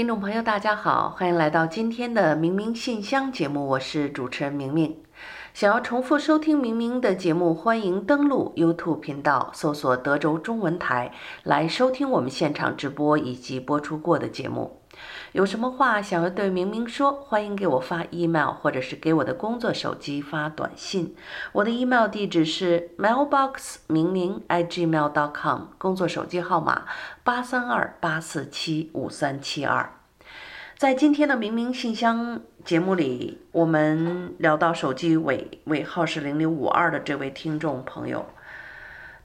听众朋友，大家好，欢迎来到今天的明明信箱节目，我是主持人明明。想要重复收听明明的节目，欢迎登录 YouTube 频道，搜索德州中文台来收听我们现场直播以及播出过的节目。有什么话想要对明明说，欢迎给我发 email，或者是给我的工作手机发短信。我的 email 地址是 mailbox 明明 @gmail.com，工作手机号码八三二八四七五三七二。在今天的明明信箱节目里，我们聊到手机尾尾号是零零五二的这位听众朋友，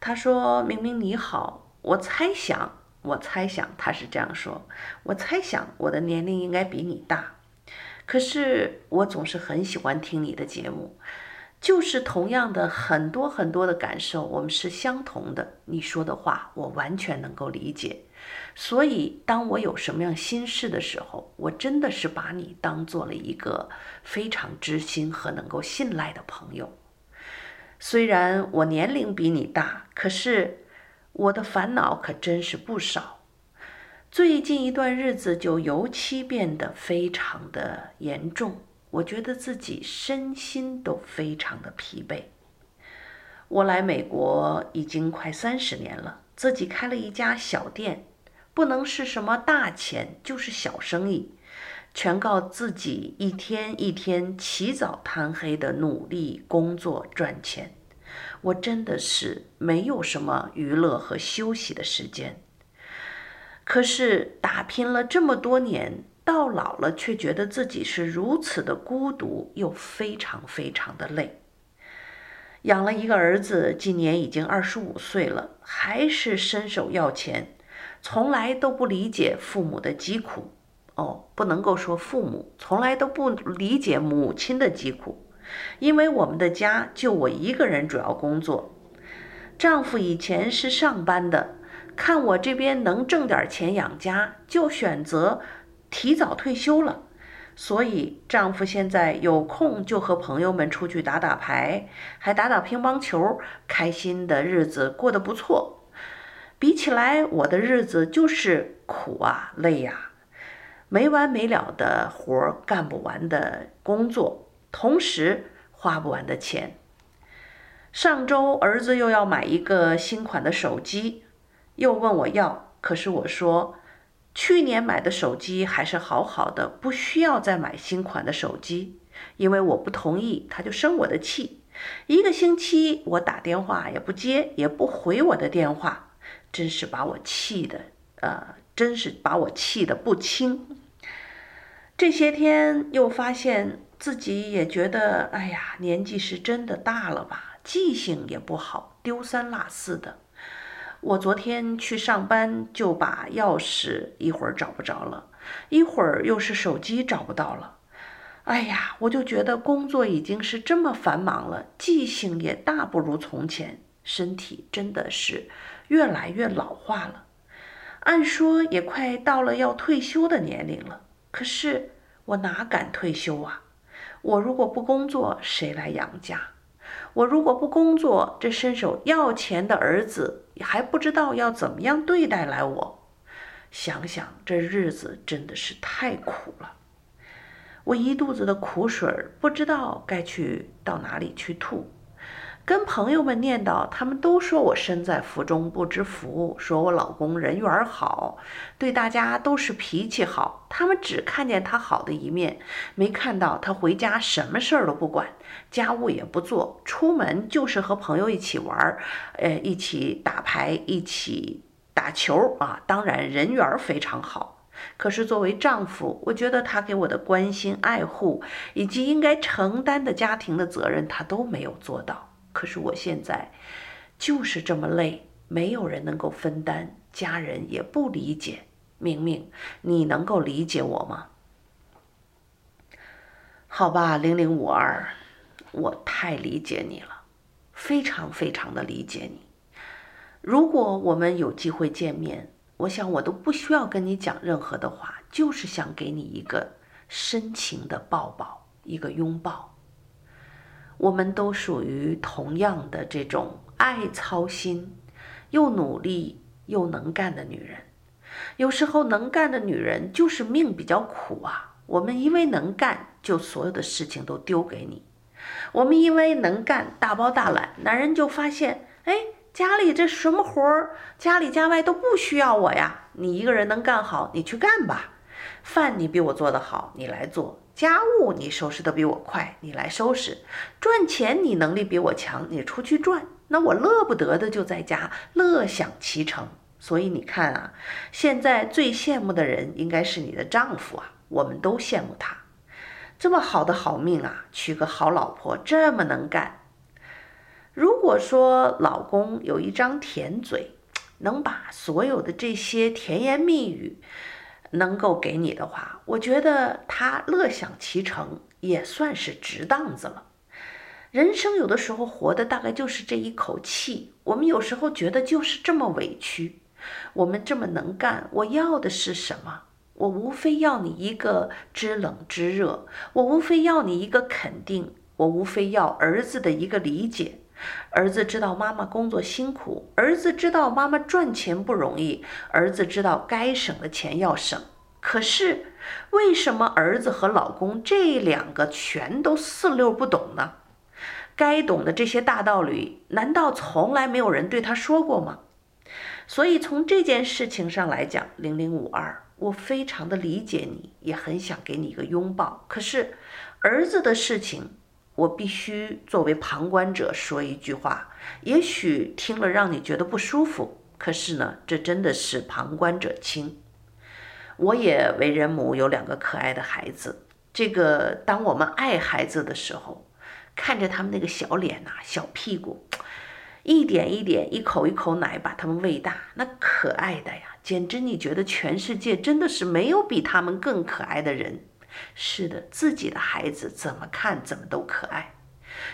他说：“明明你好，我猜想，我猜想他是这样说，我猜想我的年龄应该比你大，可是我总是很喜欢听你的节目，就是同样的很多很多的感受，我们是相同的。你说的话，我完全能够理解。”所以，当我有什么样心事的时候，我真的是把你当做了一个非常知心和能够信赖的朋友。虽然我年龄比你大，可是我的烦恼可真是不少。最近一段日子就尤其变得非常的严重，我觉得自己身心都非常的疲惫。我来美国已经快三十年了，自己开了一家小店。不能是什么大钱，就是小生意，全靠自己一天一天起早贪黑的努力工作赚钱。我真的是没有什么娱乐和休息的时间。可是打拼了这么多年，到老了却觉得自己是如此的孤独，又非常非常的累。养了一个儿子，今年已经二十五岁了，还是伸手要钱。从来都不理解父母的疾苦，哦，不能够说父母从来都不理解母亲的疾苦，因为我们的家就我一个人主要工作，丈夫以前是上班的，看我这边能挣点钱养家，就选择提早退休了，所以丈夫现在有空就和朋友们出去打打牌，还打打乒乓球，开心的日子过得不错。比起来，我的日子就是苦啊，累呀，没完没了的活，干不完的工作，同时花不完的钱。上周儿子又要买一个新款的手机，又问我要，可是我说，去年买的手机还是好好的，不需要再买新款的手机，因为我不同意，他就生我的气。一个星期我打电话也不接，也不回我的电话。真是把我气的，呃，真是把我气得不轻。这些天又发现自己也觉得，哎呀，年纪是真的大了吧，记性也不好，丢三落四的。我昨天去上班，就把钥匙一会儿找不着了，一会儿又是手机找不到了。哎呀，我就觉得工作已经是这么繁忙了，记性也大不如从前，身体真的是。越来越老化了，按说也快到了要退休的年龄了，可是我哪敢退休啊？我如果不工作，谁来养家？我如果不工作，这伸手要钱的儿子还不知道要怎么样对待来我。想想这日子真的是太苦了，我一肚子的苦水，不知道该去到哪里去吐。跟朋友们念叨，他们都说我身在福中不知福，说我老公人缘好，对大家都是脾气好。他们只看见他好的一面，没看到他回家什么事儿都不管，家务也不做，出门就是和朋友一起玩儿，呃，一起打牌，一起打球啊。当然人缘非常好。可是作为丈夫，我觉得他给我的关心、爱护以及应该承担的家庭的责任，他都没有做到。可是我现在就是这么累，没有人能够分担，家人也不理解。明明，你能够理解我吗？好吧，零零五二，我太理解你了，非常非常的理解你。如果我们有机会见面，我想我都不需要跟你讲任何的话，就是想给你一个深情的抱抱，一个拥抱。我们都属于同样的这种爱操心、又努力又能干的女人。有时候能干的女人就是命比较苦啊。我们因为能干，就所有的事情都丢给你；我们因为能干，大包大揽，男人就发现，哎。家里这什么活儿，家里家外都不需要我呀。你一个人能干好，你去干吧。饭你比我做得好，你来做；家务你收拾得比我快，你来收拾。赚钱你能力比我强，你出去赚。那我乐不得的就在家乐享其成。所以你看啊，现在最羡慕的人应该是你的丈夫啊，我们都羡慕他，这么好的好命啊，娶个好老婆，这么能干。如果说老公有一张甜嘴，能把所有的这些甜言蜜语能够给你的话，我觉得他乐享其成也算是值当子了。人生有的时候活的大概就是这一口气，我们有时候觉得就是这么委屈。我们这么能干，我要的是什么？我无非要你一个知冷知热，我无非要你一个肯定，我无非要儿子的一个理解。儿子知道妈妈工作辛苦，儿子知道妈妈赚钱不容易，儿子知道该省的钱要省。可是，为什么儿子和老公这两个全都四六不懂呢？该懂的这些大道理，难道从来没有人对他说过吗？所以从这件事情上来讲，零零五二，我非常的理解你，也很想给你一个拥抱。可是，儿子的事情。我必须作为旁观者说一句话，也许听了让你觉得不舒服，可是呢，这真的是旁观者清。我也为人母，有两个可爱的孩子。这个，当我们爱孩子的时候，看着他们那个小脸呐、小屁股，一点一点、一口一口奶把他们喂大，那可爱的呀，简直你觉得全世界真的是没有比他们更可爱的人。是的，自己的孩子怎么看怎么都可爱，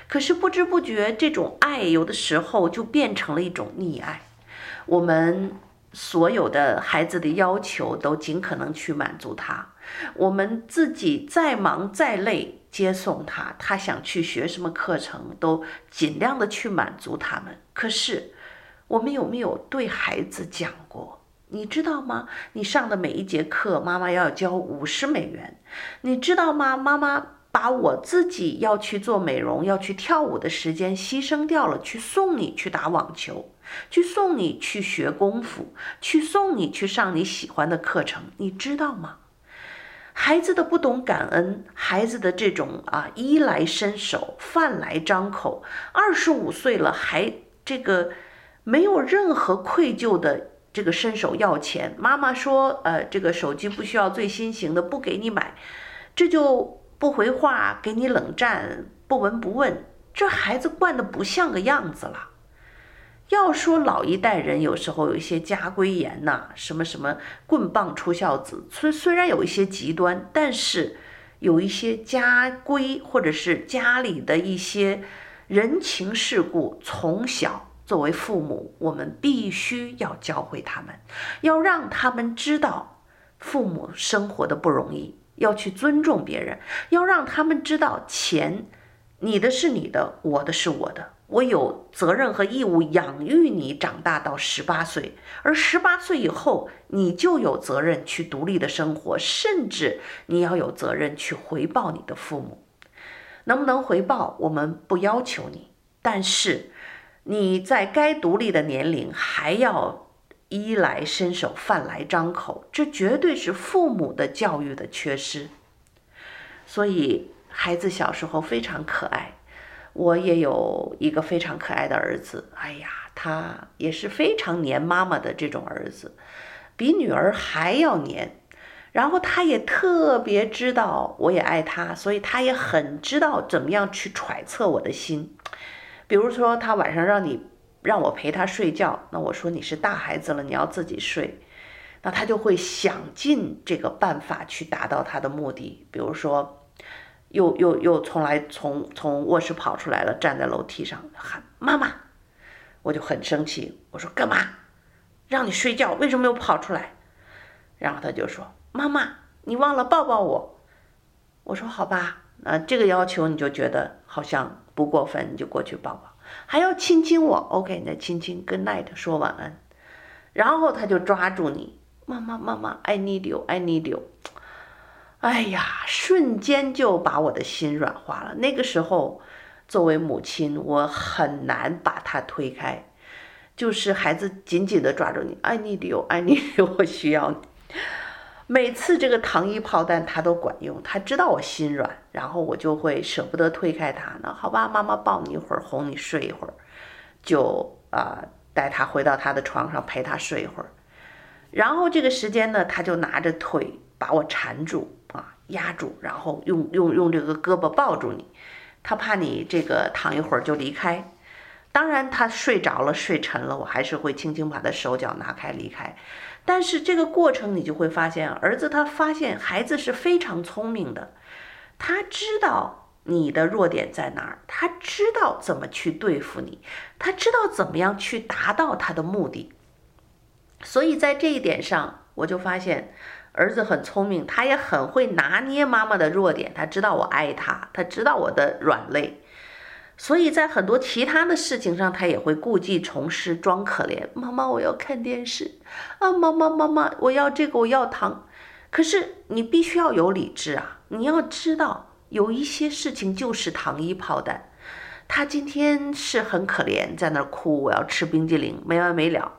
可是不知不觉，这种爱有的时候就变成了一种溺爱。我们所有的孩子的要求都尽可能去满足他，我们自己再忙再累接送他，他想去学什么课程都尽量的去满足他们。可是我们有没有对孩子讲过？你知道吗？你上的每一节课，妈妈要交五十美元。你知道吗？妈妈把我自己要去做美容、要去跳舞的时间牺牲掉了，去送你去打网球，去送你去学功夫，去送你去上你喜欢的课程。你知道吗？孩子的不懂感恩，孩子的这种啊衣来伸手、饭来张口，二十五岁了还这个没有任何愧疚的。这个伸手要钱，妈妈说：“呃，这个手机不需要最新型的，不给你买。”这就不回话，给你冷战，不闻不问。这孩子惯得不像个样子了。要说老一代人有时候有一些家规严呐，什么什么棍棒出孝子，虽虽然有一些极端，但是有一些家规或者是家里的一些人情世故，从小。作为父母，我们必须要教会他们，要让他们知道父母生活的不容易，要去尊重别人，要让他们知道钱，你的是你的，我的是我的，我有责任和义务养育你长大到十八岁，而十八岁以后，你就有责任去独立的生活，甚至你要有责任去回报你的父母。能不能回报，我们不要求你，但是。你在该独立的年龄还要衣来伸手、饭来张口，这绝对是父母的教育的缺失。所以孩子小时候非常可爱，我也有一个非常可爱的儿子。哎呀，他也是非常黏妈妈的这种儿子，比女儿还要黏。然后他也特别知道我也爱他，所以他也很知道怎么样去揣测我的心。比如说，他晚上让你让我陪他睡觉，那我说你是大孩子了，你要自己睡，那他就会想尽这个办法去达到他的目的。比如说，又又又从来从从卧室跑出来了，站在楼梯上喊妈妈，我就很生气，我说干嘛？让你睡觉，为什么又跑出来？然后他就说。妈妈，你忘了抱抱我。我说好吧，那这个要求你就觉得好像不过分，你就过去抱抱。还要亲亲我，OK，那亲亲，Good night，说晚安。然后他就抓住你，妈妈妈妈，I need you，I need you。哎呀，瞬间就把我的心软化了。那个时候，作为母亲，我很难把他推开，就是孩子紧紧地抓住你，I need you，I need you，我需要你。每次这个糖衣炮弹他都管用，他知道我心软，然后我就会舍不得推开他。那好吧，妈妈抱你一会儿，哄你睡一会儿，就啊、呃、带他回到他的床上陪他睡一会儿。然后这个时间呢，他就拿着腿把我缠住啊，压住，然后用用用这个胳膊抱住你，他怕你这个躺一会儿就离开。当然他睡着了，睡沉了，我还是会轻轻把他手脚拿开离开。但是这个过程，你就会发现，儿子他发现孩子是非常聪明的，他知道你的弱点在哪儿，他知道怎么去对付你，他知道怎么样去达到他的目的。所以在这一点上，我就发现儿子很聪明，他也很会拿捏妈妈的弱点，他知道我爱他，他知道我的软肋。所以在很多其他的事情上，他也会故技重施，装可怜。妈妈，我要看电视啊！妈妈，妈妈，我要这个，我要糖。可是你必须要有理智啊！你要知道，有一些事情就是糖衣炮弹。他今天是很可怜，在那哭，我要吃冰激凌，没完没了。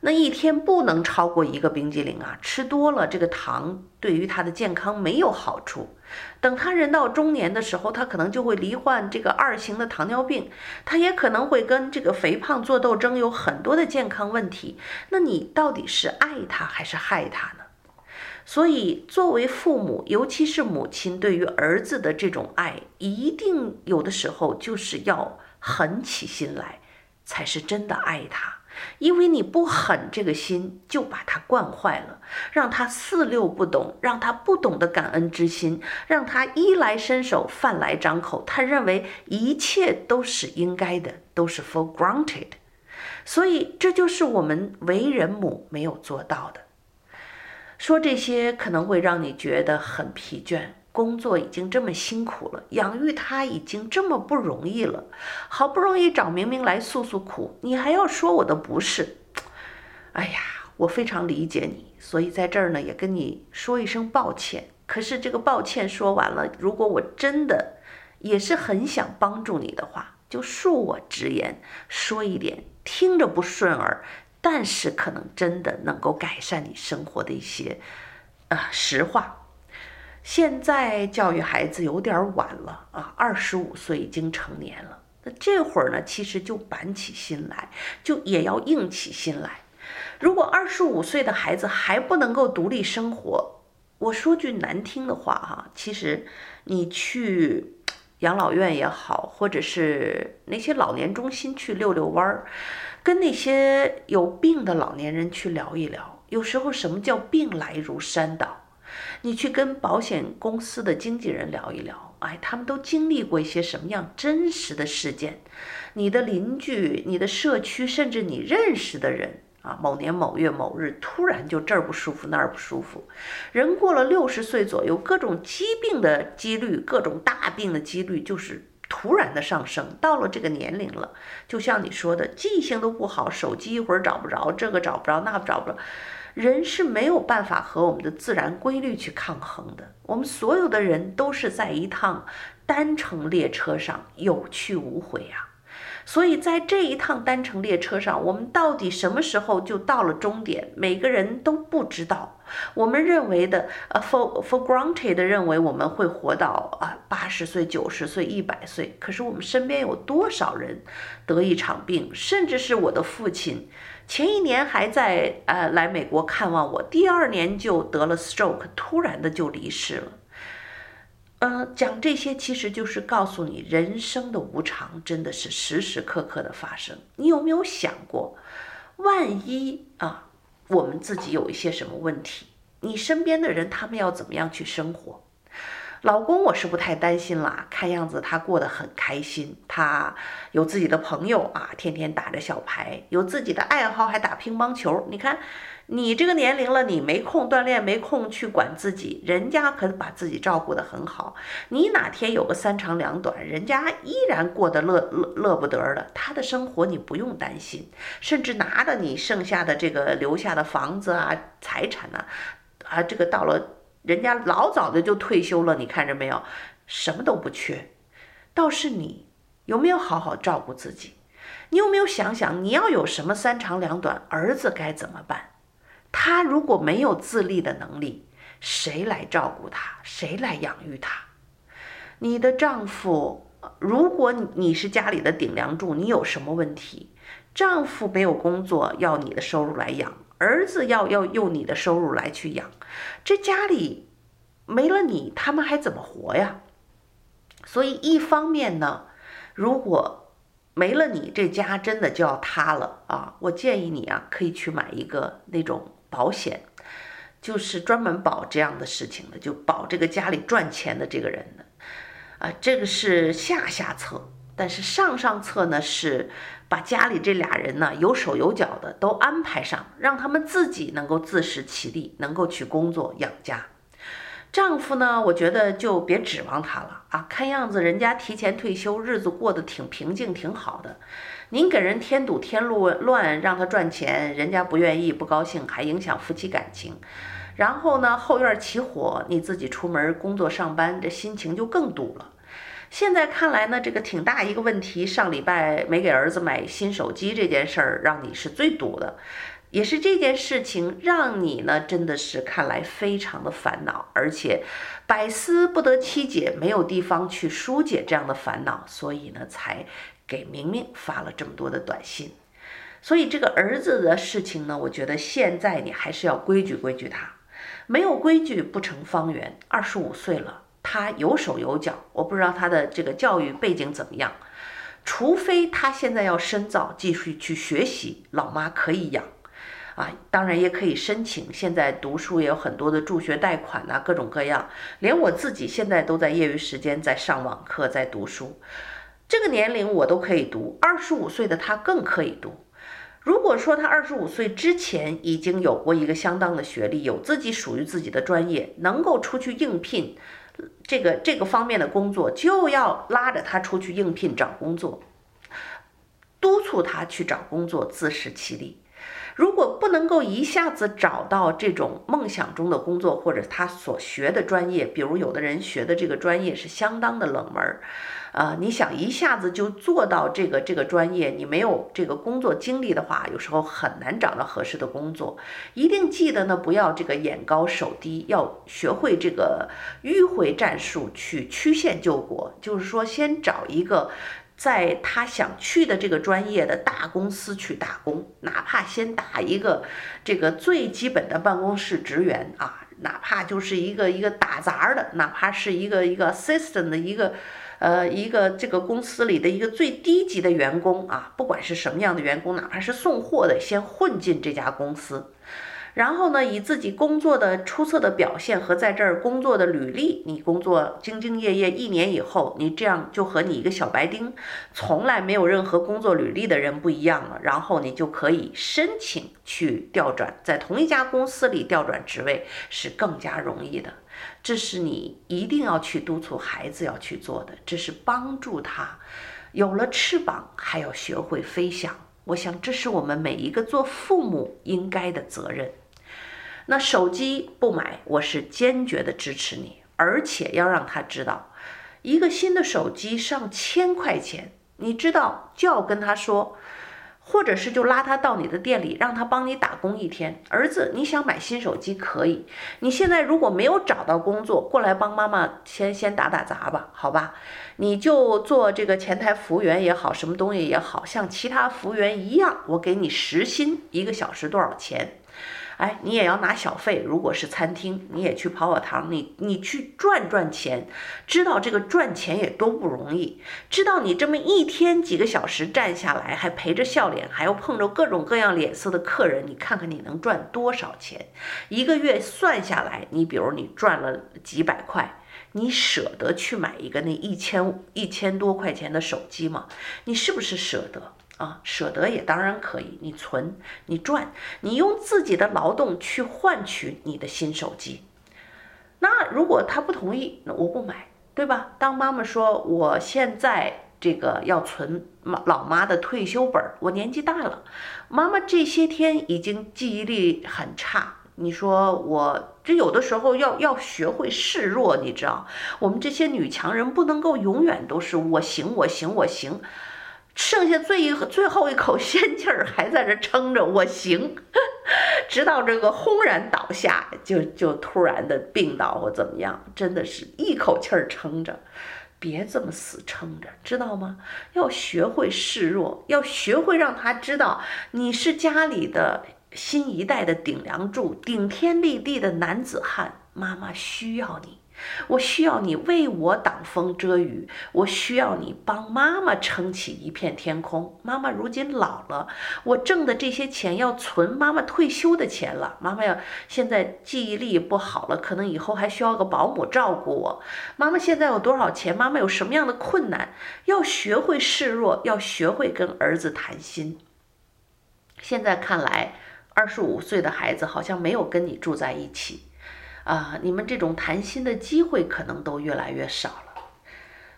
那一天不能超过一个冰激凌啊！吃多了，这个糖对于他的健康没有好处。等他人到中年的时候，他可能就会罹患这个二型的糖尿病，他也可能会跟这个肥胖做斗争，有很多的健康问题。那你到底是爱他还是害他呢？所以，作为父母，尤其是母亲，对于儿子的这种爱，一定有的时候就是要狠起心来，才是真的爱他。因为你不狠这个心，就把他惯坏了，让他四六不懂，让他不懂得感恩之心，让他衣来伸手，饭来张口，他认为一切都是应该的，都是 for granted。所以这就是我们为人母没有做到的。说这些可能会让你觉得很疲倦。工作已经这么辛苦了，养育他已经这么不容易了，好不容易找明明来诉诉苦，你还要说我的不是？哎呀，我非常理解你，所以在这儿呢也跟你说一声抱歉。可是这个抱歉说完了，如果我真的也是很想帮助你的话，就恕我直言，说一点听着不顺耳，但是可能真的能够改善你生活的一些、呃、实话。现在教育孩子有点晚了啊，二十五岁已经成年了。那这会儿呢，其实就板起心来，就也要硬起心来。如果二十五岁的孩子还不能够独立生活，我说句难听的话哈，其实你去养老院也好，或者是那些老年中心去遛遛弯儿，跟那些有病的老年人去聊一聊，有时候什么叫病来如山倒？你去跟保险公司的经纪人聊一聊，哎，他们都经历过一些什么样真实的事件？你的邻居、你的社区，甚至你认识的人啊，某年某月某日突然就这儿不舒服那儿不舒服，人过了六十岁左右，各种疾病的几率、各种大病的几率就是突然的上升。到了这个年龄了，就像你说的，记性都不好，手机一会儿找不着，这个找不着，那找不着。人是没有办法和我们的自然规律去抗衡的。我们所有的人都是在一趟单程列车上有去无回啊。所以在这一趟单程列车上，我们到底什么时候就到了终点？每个人都不知道。我们认为的，呃，for for granted 的认为我们会活到啊八十岁、九十岁、一百岁。可是我们身边有多少人得一场病？甚至是我的父亲，前一年还在呃来美国看望我，第二年就得了 stroke，突然的就离世了。呃，讲这些其实就是告诉你，人生的无常真的是时时刻刻的发生。你有没有想过，万一啊，我们自己有一些什么问题，你身边的人他们要怎么样去生活？老公，我是不太担心啦，看样子他过得很开心，他有自己的朋友啊，天天打着小牌，有自己的爱好，还打乒乓球。你看。你这个年龄了，你没空锻炼，没空去管自己，人家可把自己照顾得很好。你哪天有个三长两短，人家依然过得乐乐乐不得的，他的生活你不用担心，甚至拿着你剩下的这个留下的房子啊、财产呐，啊，这个到了人家老早的就退休了，你看着没有，什么都不缺。倒是你有没有好好照顾自己？你有没有想想，你要有什么三长两短，儿子该怎么办？他如果没有自立的能力，谁来照顾他？谁来养育他？你的丈夫，如果你是家里的顶梁柱，你有什么问题？丈夫没有工作，要你的收入来养；儿子要要用你的收入来去养。这家里没了你，他们还怎么活呀？所以一方面呢，如果没了你，这家真的就要塌了啊！我建议你啊，可以去买一个那种。保险就是专门保这样的事情的，就保这个家里赚钱的这个人的，啊，这个是下下策。但是上上策呢，是把家里这俩人呢有手有脚的都安排上，让他们自己能够自食其力，能够去工作养家。丈夫呢，我觉得就别指望他了啊，看样子人家提前退休，日子过得挺平静，挺好的。您给人添堵添路乱，让他赚钱，人家不愿意，不高兴，还影响夫妻感情。然后呢，后院起火，你自己出门工作上班，这心情就更堵了。现在看来呢，这个挺大一个问题。上礼拜没给儿子买新手机这件事儿，让你是最堵的，也是这件事情让你呢，真的是看来非常的烦恼，而且百思不得其解，没有地方去疏解这样的烦恼，所以呢，才。给明明发了这么多的短信，所以这个儿子的事情呢，我觉得现在你还是要规矩规矩他，没有规矩不成方圆。二十五岁了，他有手有脚，我不知道他的这个教育背景怎么样，除非他现在要深造，继续去学习，老妈可以养，啊，当然也可以申请。现在读书也有很多的助学贷款呐，各种各样，连我自己现在都在业余时间在上网课，在读书。这个年龄我都可以读，二十五岁的他更可以读。如果说他二十五岁之前已经有过一个相当的学历，有自己属于自己的专业，能够出去应聘这个这个方面的工作，就要拉着他出去应聘找工作，督促他去找工作，自食其力。如果不能够一下子找到这种梦想中的工作，或者他所学的专业，比如有的人学的这个专业是相当的冷门。儿、呃，你想一下子就做到这个这个专业，你没有这个工作经历的话，有时候很难找到合适的工作。一定记得呢，不要这个眼高手低，要学会这个迂回战术去曲线救国。就是说，先找一个在他想去的这个专业的大公司去打工，哪怕先打一个这个最基本的办公室职员啊，哪怕就是一个一个打杂的，哪怕是一个一个 assistant 的一个。呃，一个这个公司里的一个最低级的员工啊，不管是什么样的员工，哪怕是送货的，先混进这家公司，然后呢，以自己工作的出色的表现和在这儿工作的履历，你工作兢兢业业一年以后，你这样就和你一个小白丁，从来没有任何工作履历的人不一样了，然后你就可以申请去调转，在同一家公司里调转职位是更加容易的。这是你一定要去督促孩子要去做的，这是帮助他有了翅膀，还要学会飞翔。我想这是我们每一个做父母应该的责任。那手机不买，我是坚决的支持你，而且要让他知道，一个新的手机上千块钱，你知道就要跟他说。或者是就拉他到你的店里，让他帮你打工一天。儿子，你想买新手机可以。你现在如果没有找到工作，过来帮妈妈先先打打杂吧，好吧？你就做这个前台服务员也好，什么东西也好，像其他服务员一样，我给你时薪，一个小时多少钱？哎，你也要拿小费。如果是餐厅，你也去跑跑堂，你你去赚赚钱。知道这个赚钱也多不容易。知道你这么一天几个小时站下来，还陪着笑脸，还要碰着各种各样脸色的客人，你看看你能赚多少钱？一个月算下来，你比如你赚了几百块，你舍得去买一个那一千一千多块钱的手机吗？你是不是舍得？啊，舍得也当然可以，你存，你赚，你用自己的劳动去换取你的新手机。那如果他不同意，那我不买，对吧？当妈妈说我现在这个要存妈老妈的退休本，我年纪大了，妈妈这些天已经记忆力很差。你说我这有的时候要要学会示弱，你知道，我们这些女强人不能够永远都是我行我行我行。剩下最一最后一口仙气儿还在这撑着，我行，直到这个轰然倒下，就就突然的病倒或怎么样，真的是一口气儿撑着，别这么死撑着，知道吗？要学会示弱，要学会让他知道你是家里的新一代的顶梁柱，顶天立地的男子汉，妈妈需要你。我需要你为我挡风遮雨，我需要你帮妈妈撑起一片天空。妈妈如今老了，我挣的这些钱要存妈妈退休的钱了。妈妈要现在记忆力不好了，可能以后还需要个保姆照顾我。妈妈现在有多少钱？妈妈有什么样的困难？要学会示弱，要学会跟儿子谈心。现在看来，二十五岁的孩子好像没有跟你住在一起。啊，你们这种谈心的机会可能都越来越少了，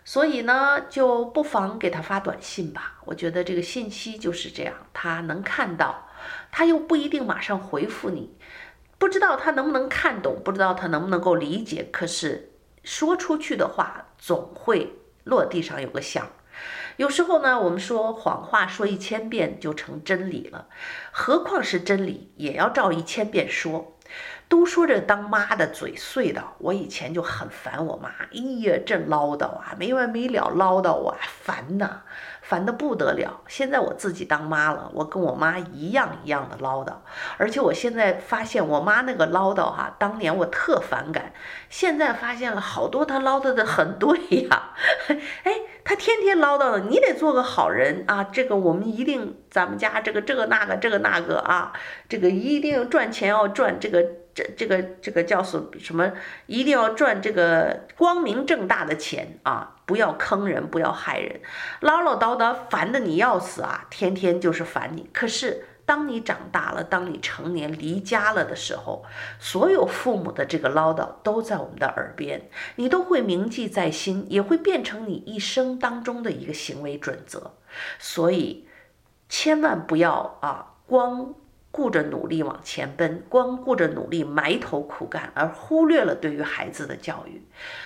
所以呢，就不妨给他发短信吧。我觉得这个信息就是这样，他能看到，他又不一定马上回复你，不知道他能不能看懂，不知道他能不能够理解。可是说出去的话总会落地上有个响。有时候呢，我们说谎话说一千遍就成真理了，何况是真理，也要照一千遍说。都说这当妈的嘴碎的，我以前就很烦我妈，哎呀，这唠叨啊，没完没了唠叨啊，烦呐，烦得不得了。现在我自己当妈了，我跟我妈一样一样的唠叨，而且我现在发现我妈那个唠叨哈，当年我特反感，现在发现了好多她唠叨的很对呀，哎，她天天唠叨的，你得做个好人啊，这个我们一定，咱们家这个这个那个这个那个啊，这个一定赚钱要赚这个。这这个这个叫什什么？一定要赚这个光明正大的钱啊！不要坑人，不要害人，唠唠叨叨，烦得你要死啊！天天就是烦你。可是当你长大了，当你成年离家了的时候，所有父母的这个唠叨都在我们的耳边，你都会铭记在心，也会变成你一生当中的一个行为准则。所以千万不要啊，光。顾着努力往前奔，光顾着努力埋头苦干，而忽略了对于孩子的教育。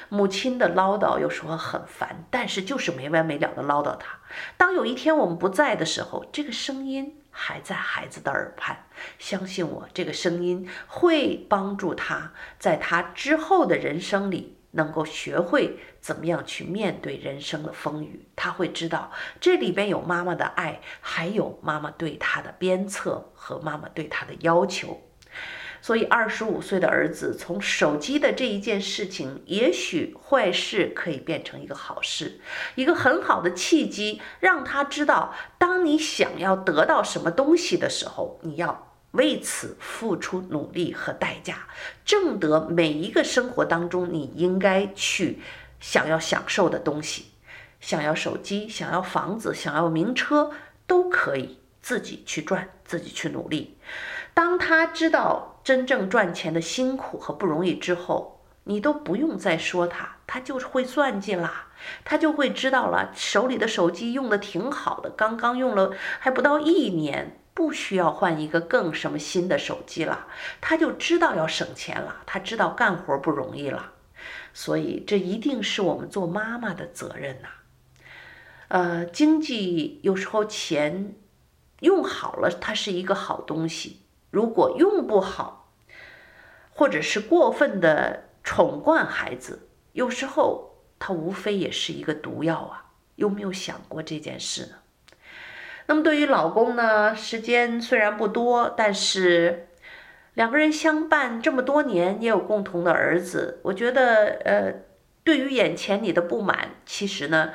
母亲的唠叨有时候很烦，但是就是没完没了的唠叨他。当有一天我们不在的时候，这个声音还在孩子的耳畔。相信我，这个声音会帮助他在他之后的人生里。能够学会怎么样去面对人生的风雨，他会知道这里边有妈妈的爱，还有妈妈对他的鞭策和妈妈对他的要求。所以，二十五岁的儿子从手机的这一件事情，也许坏事可以变成一个好事，一个很好的契机，让他知道，当你想要得到什么东西的时候，你要。为此付出努力和代价，挣得每一个生活当中你应该去想要享受的东西，想要手机，想要房子，想要名车，都可以自己去赚，自己去努力。当他知道真正赚钱的辛苦和不容易之后，你都不用再说他，他就会算计啦，他就会知道了，手里的手机用的挺好的，刚刚用了还不到一年。不需要换一个更什么新的手机了，他就知道要省钱了，他知道干活不容易了，所以这一定是我们做妈妈的责任呐。呃，经济有时候钱用好了，它是一个好东西；如果用不好，或者是过分的宠惯孩子，有时候它无非也是一个毒药啊！有没有想过这件事呢？那么对于老公呢，时间虽然不多，但是两个人相伴这么多年，也有共同的儿子。我觉得，呃，对于眼前你的不满，其实呢，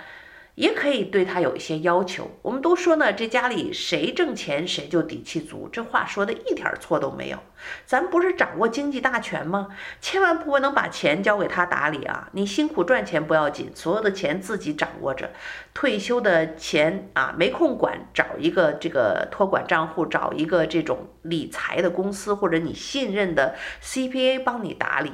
也可以对他有一些要求。我们都说呢，这家里谁挣钱谁就底气足，这话说的一点错都没有。咱不是掌握经济大权吗？千万不能把钱交给他打理啊！你辛苦赚钱不要紧，所有的钱自己掌握着。退休的钱啊，没空管，找一个这个托管账户，找一个这种理财的公司，或者你信任的 CPA 帮你打理。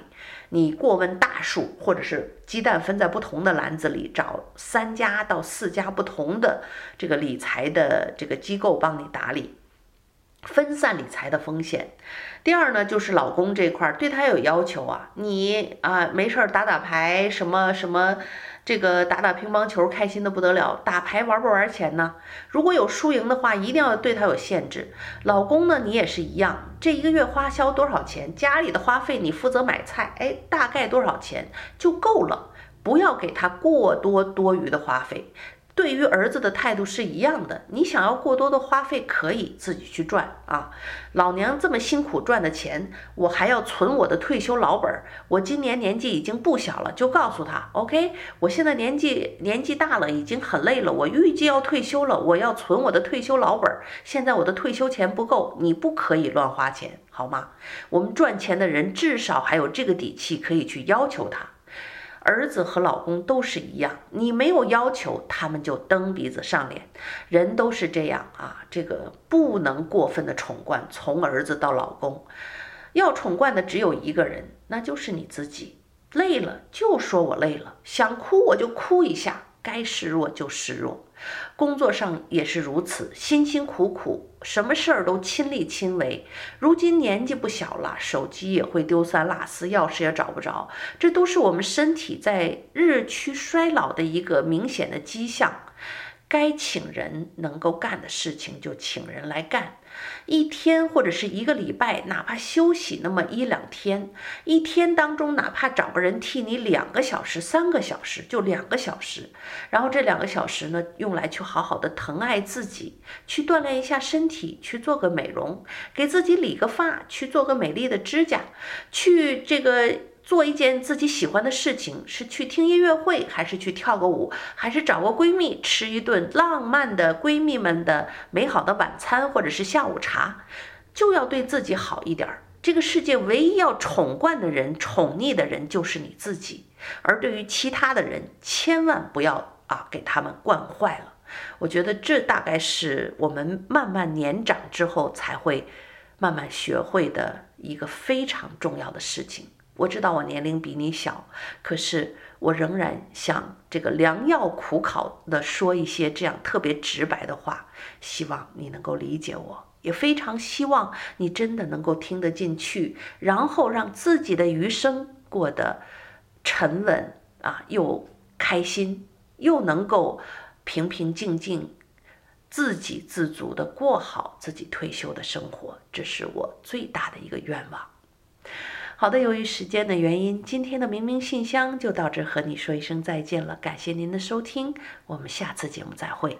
你过问大数，或者是鸡蛋分在不同的篮子里，找三家到四家不同的这个理财的这个机构帮你打理，分散理财的风险。第二呢，就是老公这块儿对他有要求啊，你啊没事儿打打牌，什么什么。这个打打乒乓球开心的不得了，打牌玩不玩钱呢？如果有输赢的话，一定要对他有限制。老公呢，你也是一样，这一个月花销多少钱？家里的花费你负责买菜，哎，大概多少钱就够了，不要给他过多多余的花费。对于儿子的态度是一样的，你想要过多的花费，可以自己去赚啊。老娘这么辛苦赚的钱，我还要存我的退休老本儿。我今年年纪已经不小了，就告诉他，OK，我现在年纪年纪大了，已经很累了，我预计要退休了，我要存我的退休老本儿。现在我的退休钱不够，你不可以乱花钱，好吗？我们赚钱的人至少还有这个底气，可以去要求他。儿子和老公都是一样，你没有要求，他们就蹬鼻子上脸。人都是这样啊，这个不能过分的宠惯，从儿子到老公，要宠惯的只有一个人，那就是你自己。累了就说我累了，想哭我就哭一下。该示弱就示弱，工作上也是如此，辛辛苦苦，什么事儿都亲力亲为。如今年纪不小了，手机也会丢三落四，钥匙也找不着，这都是我们身体在日趋衰老的一个明显的迹象。该请人能够干的事情就请人来干，一天或者是一个礼拜，哪怕休息那么一两天，一天当中哪怕找个人替你两个小时、三个小时，就两个小时，然后这两个小时呢，用来去好好的疼爱自己，去锻炼一下身体，去做个美容，给自己理个发，去做个美丽的指甲，去这个。做一件自己喜欢的事情，是去听音乐会，还是去跳个舞，还是找个闺蜜吃一顿浪漫的闺蜜们的美好的晚餐，或者是下午茶，就要对自己好一点儿。这个世界唯一要宠惯的人、宠溺的人就是你自己，而对于其他的人，千万不要啊给他们惯坏了。我觉得这大概是我们慢慢年长之后才会慢慢学会的一个非常重要的事情。我知道我年龄比你小，可是我仍然想这个良药苦口的说一些这样特别直白的话，希望你能够理解我，也非常希望你真的能够听得进去，然后让自己的余生过得沉稳啊，又开心，又能够平平静静、自给自足的过好自己退休的生活，这是我最大的一个愿望。好的，由于时间的原因，今天的明明信箱就到这，和你说一声再见了。感谢您的收听，我们下次节目再会。